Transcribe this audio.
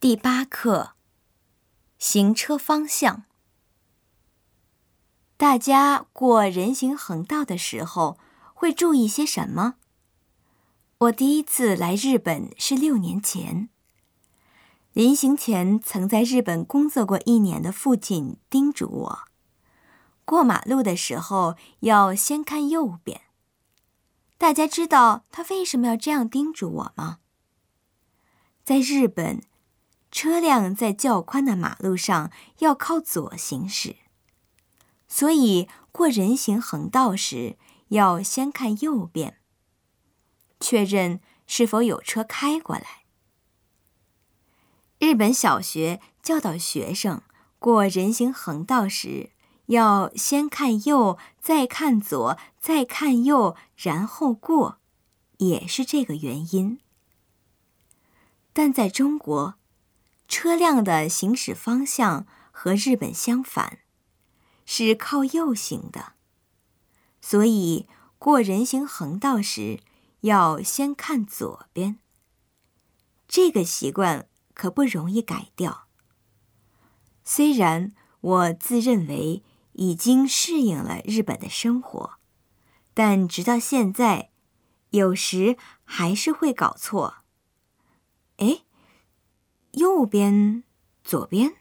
第八课：行车方向。大家过人行横道的时候会注意些什么？我第一次来日本是六年前。临行前，曾在日本工作过一年的父亲叮嘱我，过马路的时候要先看右边。大家知道他为什么要这样叮嘱我吗？在日本。车辆在较宽的马路上要靠左行驶，所以过人行横道时要先看右边，确认是否有车开过来。日本小学教导学生过人行横道时要先看右，再看左，再看右，然后过，也是这个原因。但在中国。车辆的行驶方向和日本相反，是靠右行的，所以过人行横道时要先看左边。这个习惯可不容易改掉。虽然我自认为已经适应了日本的生活，但直到现在，有时还是会搞错。哎。右边，左边。